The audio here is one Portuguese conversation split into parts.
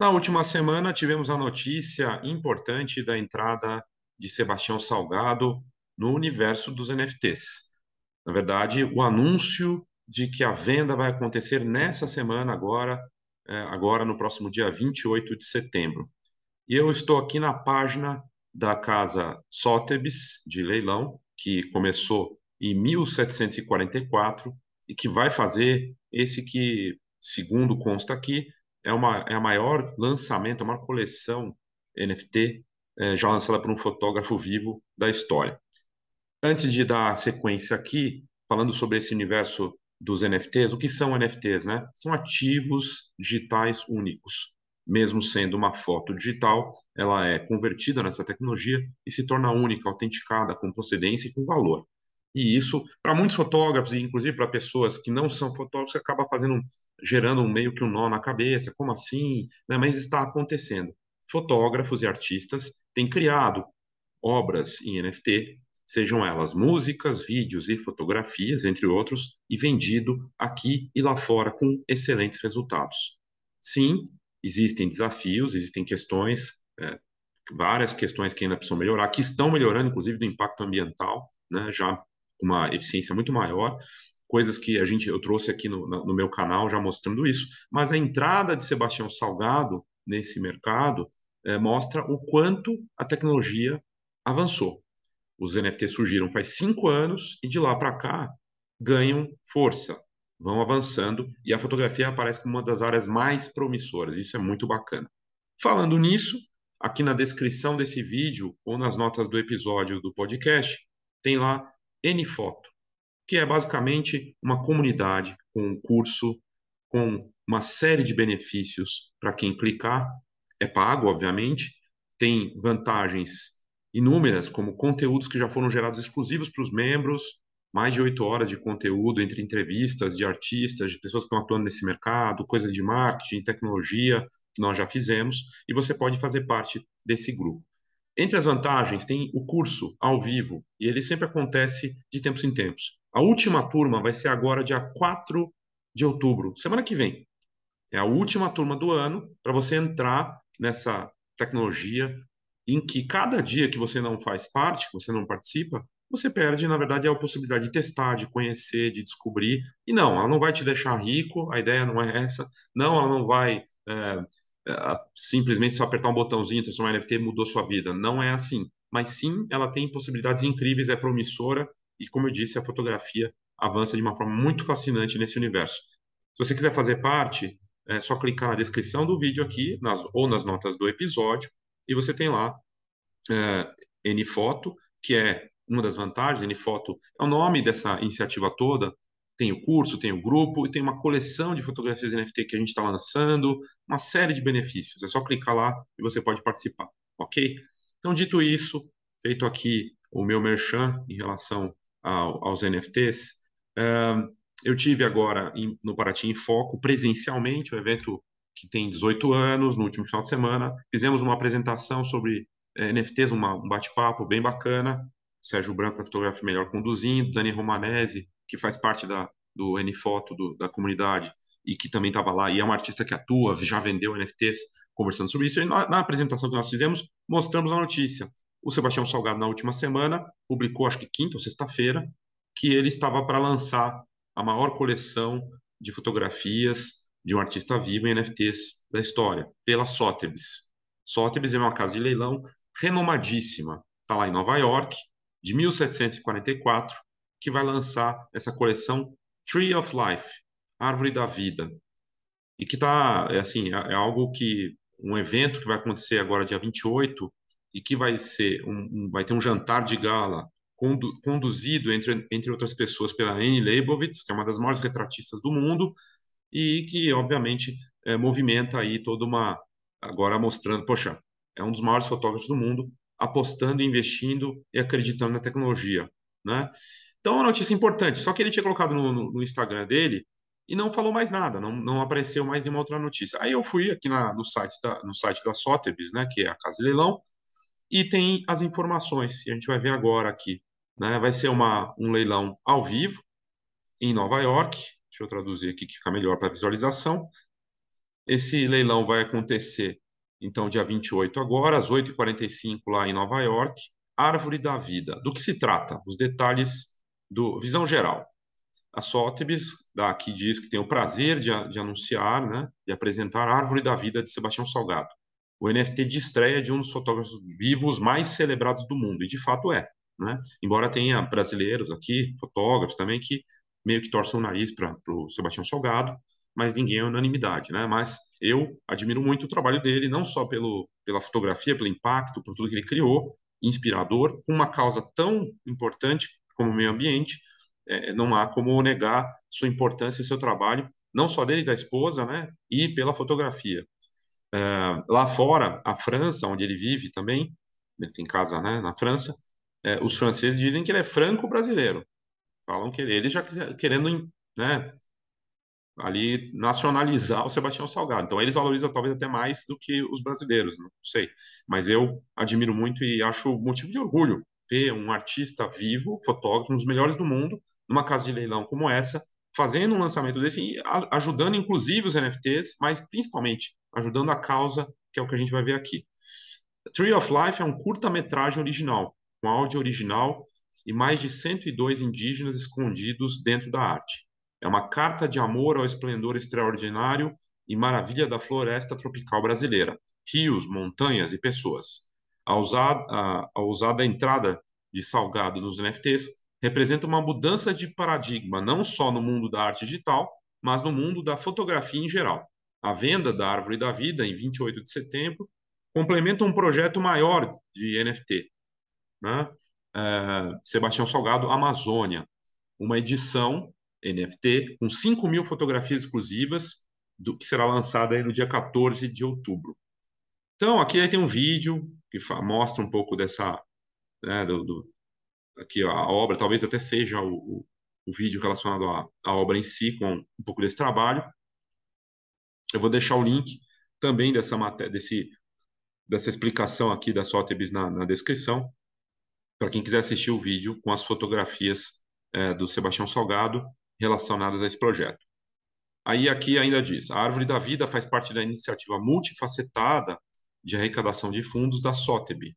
Na última semana, tivemos a notícia importante da entrada de Sebastião Salgado no universo dos NFTs. Na verdade, o anúncio de que a venda vai acontecer nessa semana, agora, é, agora no próximo dia 28 de setembro. E eu estou aqui na página da casa Sotheby's de leilão, que começou em 1744 e que vai fazer esse que, segundo consta aqui, é, uma, é a maior lançamento, a maior coleção NFT é, já lançada por um fotógrafo vivo da história. Antes de dar sequência aqui, falando sobre esse universo dos NFTs, o que são NFTs, né? São ativos digitais únicos. Mesmo sendo uma foto digital, ela é convertida nessa tecnologia e se torna única, autenticada, com procedência e com valor. E isso, para muitos fotógrafos, e inclusive para pessoas que não são fotógrafos, acaba fazendo gerando meio que um nó na cabeça, como assim? Né? Mas está acontecendo. Fotógrafos e artistas têm criado obras em NFT, sejam elas músicas, vídeos e fotografias, entre outros, e vendido aqui e lá fora com excelentes resultados. Sim, existem desafios, existem questões, é, várias questões que ainda precisam melhorar, que estão melhorando, inclusive, do impacto ambiental, né, já com uma eficiência muito maior, coisas que a gente eu trouxe aqui no, no meu canal já mostrando isso, mas a entrada de Sebastião Salgado nesse mercado é, mostra o quanto a tecnologia avançou. Os NFTs surgiram faz cinco anos e de lá para cá ganham força, vão avançando e a fotografia aparece como uma das áreas mais promissoras. Isso é muito bacana. Falando nisso, aqui na descrição desse vídeo ou nas notas do episódio do podcast, tem lá N foto que é basicamente uma comunidade com um curso, com uma série de benefícios para quem clicar. É pago, obviamente, tem vantagens inúmeras, como conteúdos que já foram gerados exclusivos para os membros, mais de oito horas de conteúdo entre entrevistas de artistas, de pessoas que estão atuando nesse mercado, coisas de marketing, tecnologia, que nós já fizemos, e você pode fazer parte desse grupo. Entre as vantagens, tem o curso ao vivo, e ele sempre acontece de tempos em tempos. A última turma vai ser agora, dia 4 de outubro, semana que vem. É a última turma do ano para você entrar nessa tecnologia em que cada dia que você não faz parte, que você não participa, você perde, na verdade, a possibilidade de testar, de conhecer, de descobrir. E não, ela não vai te deixar rico, a ideia não é essa. Não, ela não vai é, simplesmente só apertar um botãozinho, transformar NFT mudou sua vida. Não é assim. Mas sim, ela tem possibilidades incríveis, é promissora e, como eu disse, a fotografia avança de uma forma muito fascinante nesse universo. Se você quiser fazer parte, é só clicar na descrição do vídeo aqui, nas, ou nas notas do episódio, e você tem lá é, NFoto, que é uma das vantagens. NFoto é o nome dessa iniciativa toda. Tem o curso, tem o grupo e tem uma coleção de fotografias NFT que a gente está lançando, uma série de benefícios. É só clicar lá e você pode participar, ok? Então, dito isso, feito aqui o meu merchan em relação aos NFTs. eu tive agora no Paraty em Foco, presencialmente, um evento que tem 18 anos, no último final de semana. Fizemos uma apresentação sobre eh, NFTs, uma, um bate-papo bem bacana. Sérgio Branco, da Fotografia Melhor, conduzindo. Dani Romanese, que faz parte da, do NFoto, do, da comunidade, e que também estava lá, e é uma artista que atua, já vendeu NFTs, conversando sobre isso. E na, na apresentação que nós fizemos, mostramos a notícia. O Sebastião Salgado, na última semana, publicou, acho que quinta ou sexta-feira, que ele estava para lançar a maior coleção de fotografias de um artista vivo em NFTs da história, pela Sotheby's. Sotheby's é uma casa de leilão renomadíssima, está lá em Nova York, de 1744, que vai lançar essa coleção Tree of Life, Árvore da Vida, e que está, é assim, é, é algo que, um evento que vai acontecer agora dia 28, e que vai ser um, um, vai ter um jantar de gala condu, conduzido entre, entre outras pessoas pela Anne Leibovitz, que é uma das maiores retratistas do mundo e que obviamente é, movimenta aí toda uma agora mostrando, poxa, é um dos maiores fotógrafos do mundo, apostando, investindo e acreditando na tecnologia, né? Então, uma notícia importante. Só que ele tinha colocado no, no, no Instagram dele e não falou mais nada, não, não apareceu mais nenhuma outra notícia. Aí eu fui aqui na, no, site da, no site da Sotheby's, né, que é a casa de leilão, e tem as informações, e a gente vai ver agora aqui. Né? Vai ser uma, um leilão ao vivo em Nova York. Deixa eu traduzir aqui que fica melhor para visualização. Esse leilão vai acontecer, então, dia 28 agora, às 8h45 lá em Nova York. Árvore da Vida. Do que se trata? Os detalhes do visão geral. A Sotheby's aqui diz que tem o prazer de, de anunciar, né, de apresentar a Árvore da Vida de Sebastião Salgado, o NFT de estreia de um dos fotógrafos vivos mais celebrados do mundo, e de fato é. Né? Embora tenha brasileiros aqui, fotógrafos também, que meio que torcem o nariz para o Sebastião Salgado, mas ninguém é unanimidade, né? Mas eu admiro muito o trabalho dele, não só pelo, pela fotografia, pelo impacto, por tudo que ele criou, inspirador, com uma causa tão importante como meio ambiente, é, não há como negar sua importância e seu trabalho, não só dele e da esposa, né? E pela fotografia. É, lá fora, a França, onde ele vive também, ele tem casa né, na França, é, os franceses dizem que ele é franco-brasileiro. Falam que ele, ele já querendo né, ali nacionalizar o Sebastião Salgado. Então eles valorizam talvez até mais do que os brasileiros, não sei. Mas eu admiro muito e acho motivo de orgulho ver um artista vivo, fotógrafo, um dos melhores do mundo, numa casa de leilão como essa, fazendo um lançamento desse e ajudando inclusive os NFTs, mas principalmente ajudando a causa, que é o que a gente vai ver aqui. Tree of Life é um curta-metragem original, com áudio original e mais de 102 indígenas escondidos dentro da arte. É uma carta de amor ao esplendor extraordinário e maravilha da floresta tropical brasileira, rios, montanhas e pessoas. A usada, a, a usada entrada de Salgado nos NFTs representa uma mudança de paradigma, não só no mundo da arte digital, mas no mundo da fotografia em geral. A venda da Árvore da Vida, em 28 de setembro, complementa um projeto maior de NFT, né? É, Sebastião Salgado Amazônia, uma edição NFT com 5 mil fotografias exclusivas, do, que será lançada no dia 14 de outubro. Então, aqui tem um vídeo que mostra um pouco dessa, né, do, do, aqui a obra, talvez até seja o, o, o vídeo relacionado à, à, obra em si, com um pouco desse trabalho. Eu vou deixar o link também dessa matéria, desse, dessa explicação aqui da Sotheby's na, na descrição, para quem quiser assistir o vídeo com as fotografias é, do Sebastião Salgado relacionadas a esse projeto. Aí aqui ainda diz, a Árvore da Vida faz parte da iniciativa multifacetada de arrecadação de fundos da SOTEB,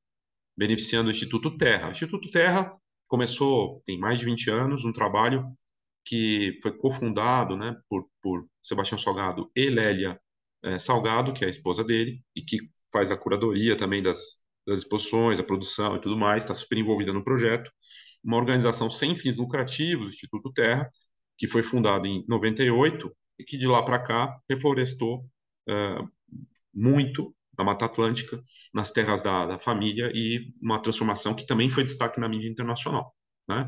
beneficiando o Instituto Terra. O Instituto Terra começou, tem mais de 20 anos, um trabalho que foi cofundado né, por, por Sebastião Salgado e Lélia é, Salgado, que é a esposa dele, e que faz a curadoria também das, das exposições, a produção e tudo mais, está super envolvida no projeto. Uma organização sem fins lucrativos, Instituto Terra, que foi fundado em 98 e que de lá para cá reflorestou uh, muito na Mata Atlântica, nas terras da, da, família e uma transformação que também foi destaque na mídia internacional. Né?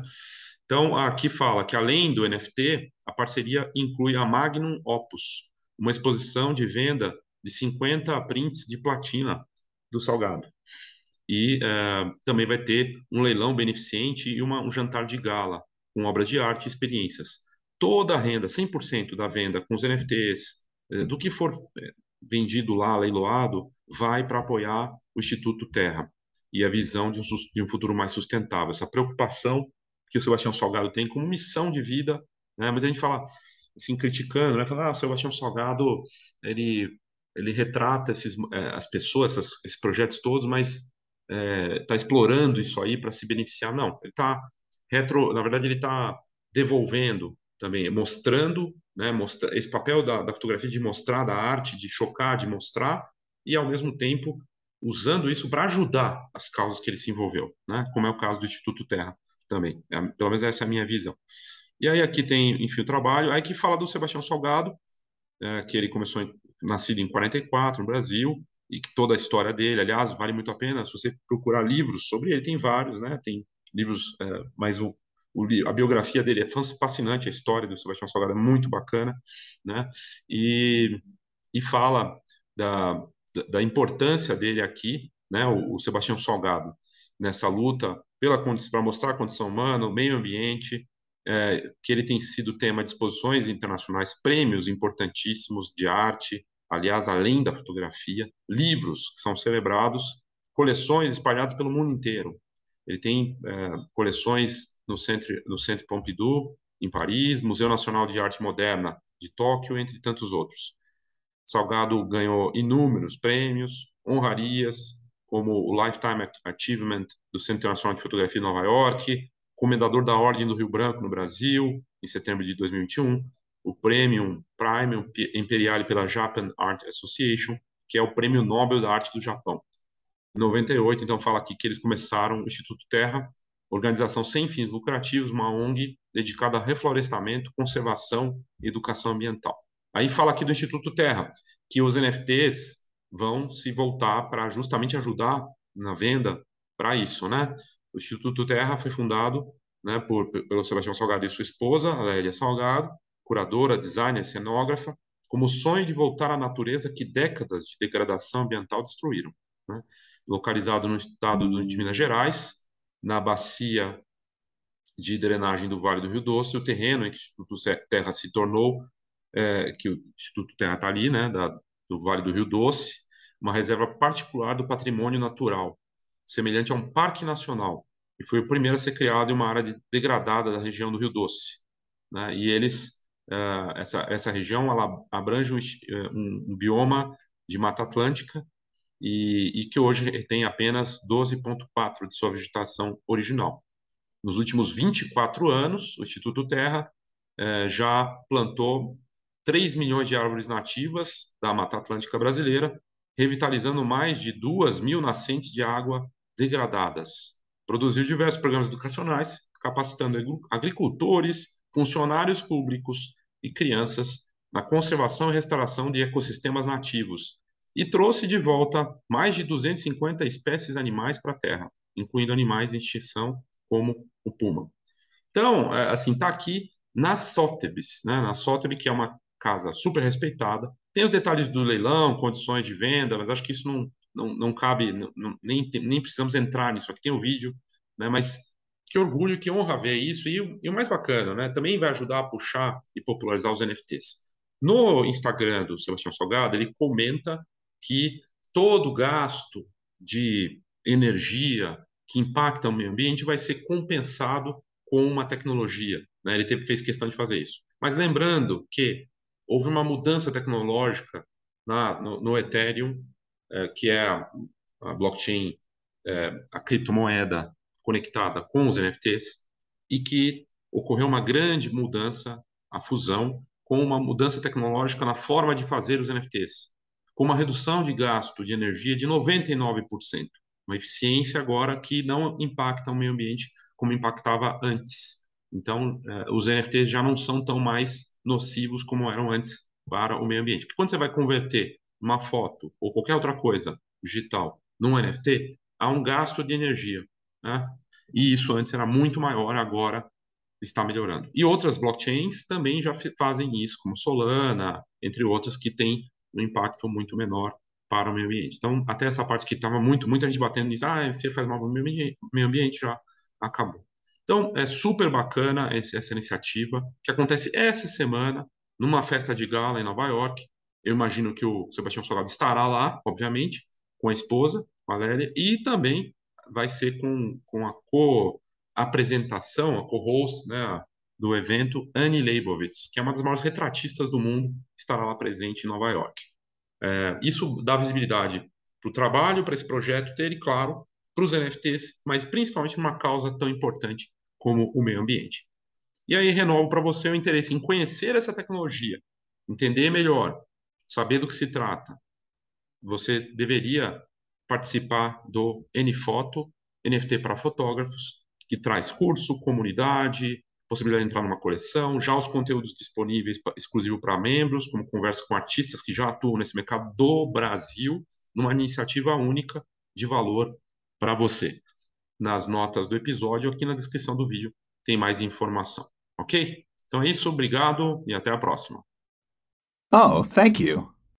Então, aqui fala que além do NFT, a parceria inclui a Magnum Opus, uma exposição de venda de 50 prints de platina do Salgado. E uh, também vai ter um leilão beneficente e uma, um jantar de gala com obras de arte e experiências toda a renda, 100% da venda com os NFTs, eh, do que for eh, vendido lá, leiloado, vai para apoiar o Instituto Terra e a visão de um, de um, futuro mais sustentável. Essa preocupação que o Sebastião Salgado tem como missão de vida, né? Muita gente fala, assim, criticando, né? Fala, ah, o Sebastião Salgado, ele, ele retrata esses, eh, as pessoas, essas, esses projetos todos, mas está é, explorando isso aí para se beneficiar. Não, ele está retro, na verdade, ele está devolvendo também mostrando, né, mostra, esse papel da, da fotografia de mostrar, da arte, de chocar, de mostrar, e ao mesmo tempo usando isso para ajudar as causas que ele se envolveu, né, como é o caso do Instituto Terra também. É, pelo menos essa é a minha visão. E aí aqui tem, enfim, o trabalho, aí que fala do Sebastião Salgado, é, que ele começou, em, nascido em 44, no Brasil, e que toda a história dele, aliás, vale muito a pena, se você procurar livros sobre ele, tem vários, né, tem livros, é, mas o o, a biografia dele é fascinante, a história do Sebastião Salgado é muito bacana, né? E, e fala da, da importância dele aqui, né? O, o Sebastião Salgado nessa luta pela para mostrar a condição humana, o meio ambiente, é, que ele tem sido tema de exposições internacionais, prêmios importantíssimos de arte, aliás, além da fotografia, livros que são celebrados, coleções espalhadas pelo mundo inteiro. Ele tem é, coleções no Centro, no Centro Pompidou, em Paris, Museu Nacional de Arte Moderna de Tóquio, entre tantos outros. Salgado ganhou inúmeros prêmios, honrarias, como o Lifetime Achievement do Centro Internacional de Fotografia de Nova York, Comendador da Ordem do Rio Branco no Brasil, em setembro de 2021, o Premium Premium Imperiale pela Japan Art Association, que é o Prêmio Nobel da Arte do Japão. Em 98, então, fala aqui que eles começaram o Instituto Terra, organização sem fins lucrativos, uma ONG dedicada a reflorestamento, conservação e educação ambiental. Aí fala aqui do Instituto Terra, que os NFTs vão se voltar para justamente ajudar na venda para isso, né? O Instituto Terra foi fundado né, por, pelo Sebastião Salgado e sua esposa, Lélia Salgado, curadora, designer, cenógrafa, como sonho de voltar à natureza que décadas de degradação ambiental destruíram. Né? Localizado no estado de Minas Gerais, na bacia de drenagem do Vale do Rio Doce, o terreno em que o Instituto Terra se tornou, é, que o Instituto Terra está ali, né, da, do Vale do Rio Doce, uma reserva particular do patrimônio natural, semelhante a um parque nacional, e foi o primeiro a ser criado em uma área degradada da região do Rio Doce. Né? E eles, uh, essa, essa região, ela abrange um, um, um bioma de Mata Atlântica e, e que hoje tem apenas 12,4% de sua vegetação original. Nos últimos 24 anos, o Instituto Terra uh, já plantou 3 milhões de árvores nativas da Mata Atlântica brasileira, revitalizando mais de 2 mil nascentes de água degradadas. Produziu diversos programas educacionais, capacitando agricultores, funcionários públicos e crianças na conservação e restauração de ecossistemas nativos e trouxe de volta mais de 250 espécies animais para a Terra, incluindo animais em extinção como o puma. Então, é, assim, está aqui na Sotheby's, né? na Sotheby's, que é uma casa super respeitada. Tem os detalhes do leilão, condições de venda, mas acho que isso não, não, não cabe, não, nem, nem precisamos entrar nisso. Aqui tem o um vídeo, né? Mas que orgulho, que honra ver isso. E, e, o mais bacana, né? Também vai ajudar a puxar e popularizar os NFTs. No Instagram do Sebastião Salgado, ele comenta que todo gasto de energia que impacta o meio ambiente vai ser compensado com uma tecnologia. Né? Ele teve, fez questão de fazer isso. Mas lembrando que houve uma mudança tecnológica na, no, no Ethereum é, que é a, a blockchain, é, a criptomoeda conectada com os NFTs, e que ocorreu uma grande mudança, a fusão, com uma mudança tecnológica na forma de fazer os NFTs, com uma redução de gasto de energia de 99%, uma eficiência agora que não impacta o meio ambiente como impactava antes. Então, eh, os NFTs já não são tão mais nocivos como eram antes para o meio ambiente. Porque quando você vai converter uma foto ou qualquer outra coisa digital num NFT, há um gasto de energia. Né? E isso antes era muito maior, agora está melhorando. E outras blockchains também já fazem isso, como Solana, entre outras, que têm um impacto muito menor para o meio ambiente. Então, até essa parte que estava muito, muita gente batendo nisso, ah, faz mal para o meio ambiente, já acabou. Então, é super bacana essa iniciativa, que acontece essa semana, numa festa de gala em Nova York, eu imagino que o Sebastião Solado estará lá, obviamente, com a esposa, Valéria, e também vai ser com, com a co-apresentação, a co-host né, do evento, Annie Leibovitz, que é uma das maiores retratistas do mundo, estará lá presente em Nova York. É, isso dá visibilidade para o trabalho, para esse projeto ter, e claro, para os NFTs, mas principalmente uma causa tão importante como o meio ambiente. E aí renovo para você o interesse em conhecer essa tecnologia, entender melhor saber do que se trata, você deveria participar do NFoto, NFT para fotógrafos, que traz curso, comunidade, possibilidade de entrar numa coleção, já os conteúdos disponíveis exclusivo para membros, como conversa com artistas que já atuam nesse mercado do Brasil, numa iniciativa única de valor para você. Nas notas do episódio, aqui na descrição do vídeo, tem mais informação, ok? Então é isso, obrigado e até a próxima. Oh, thank you.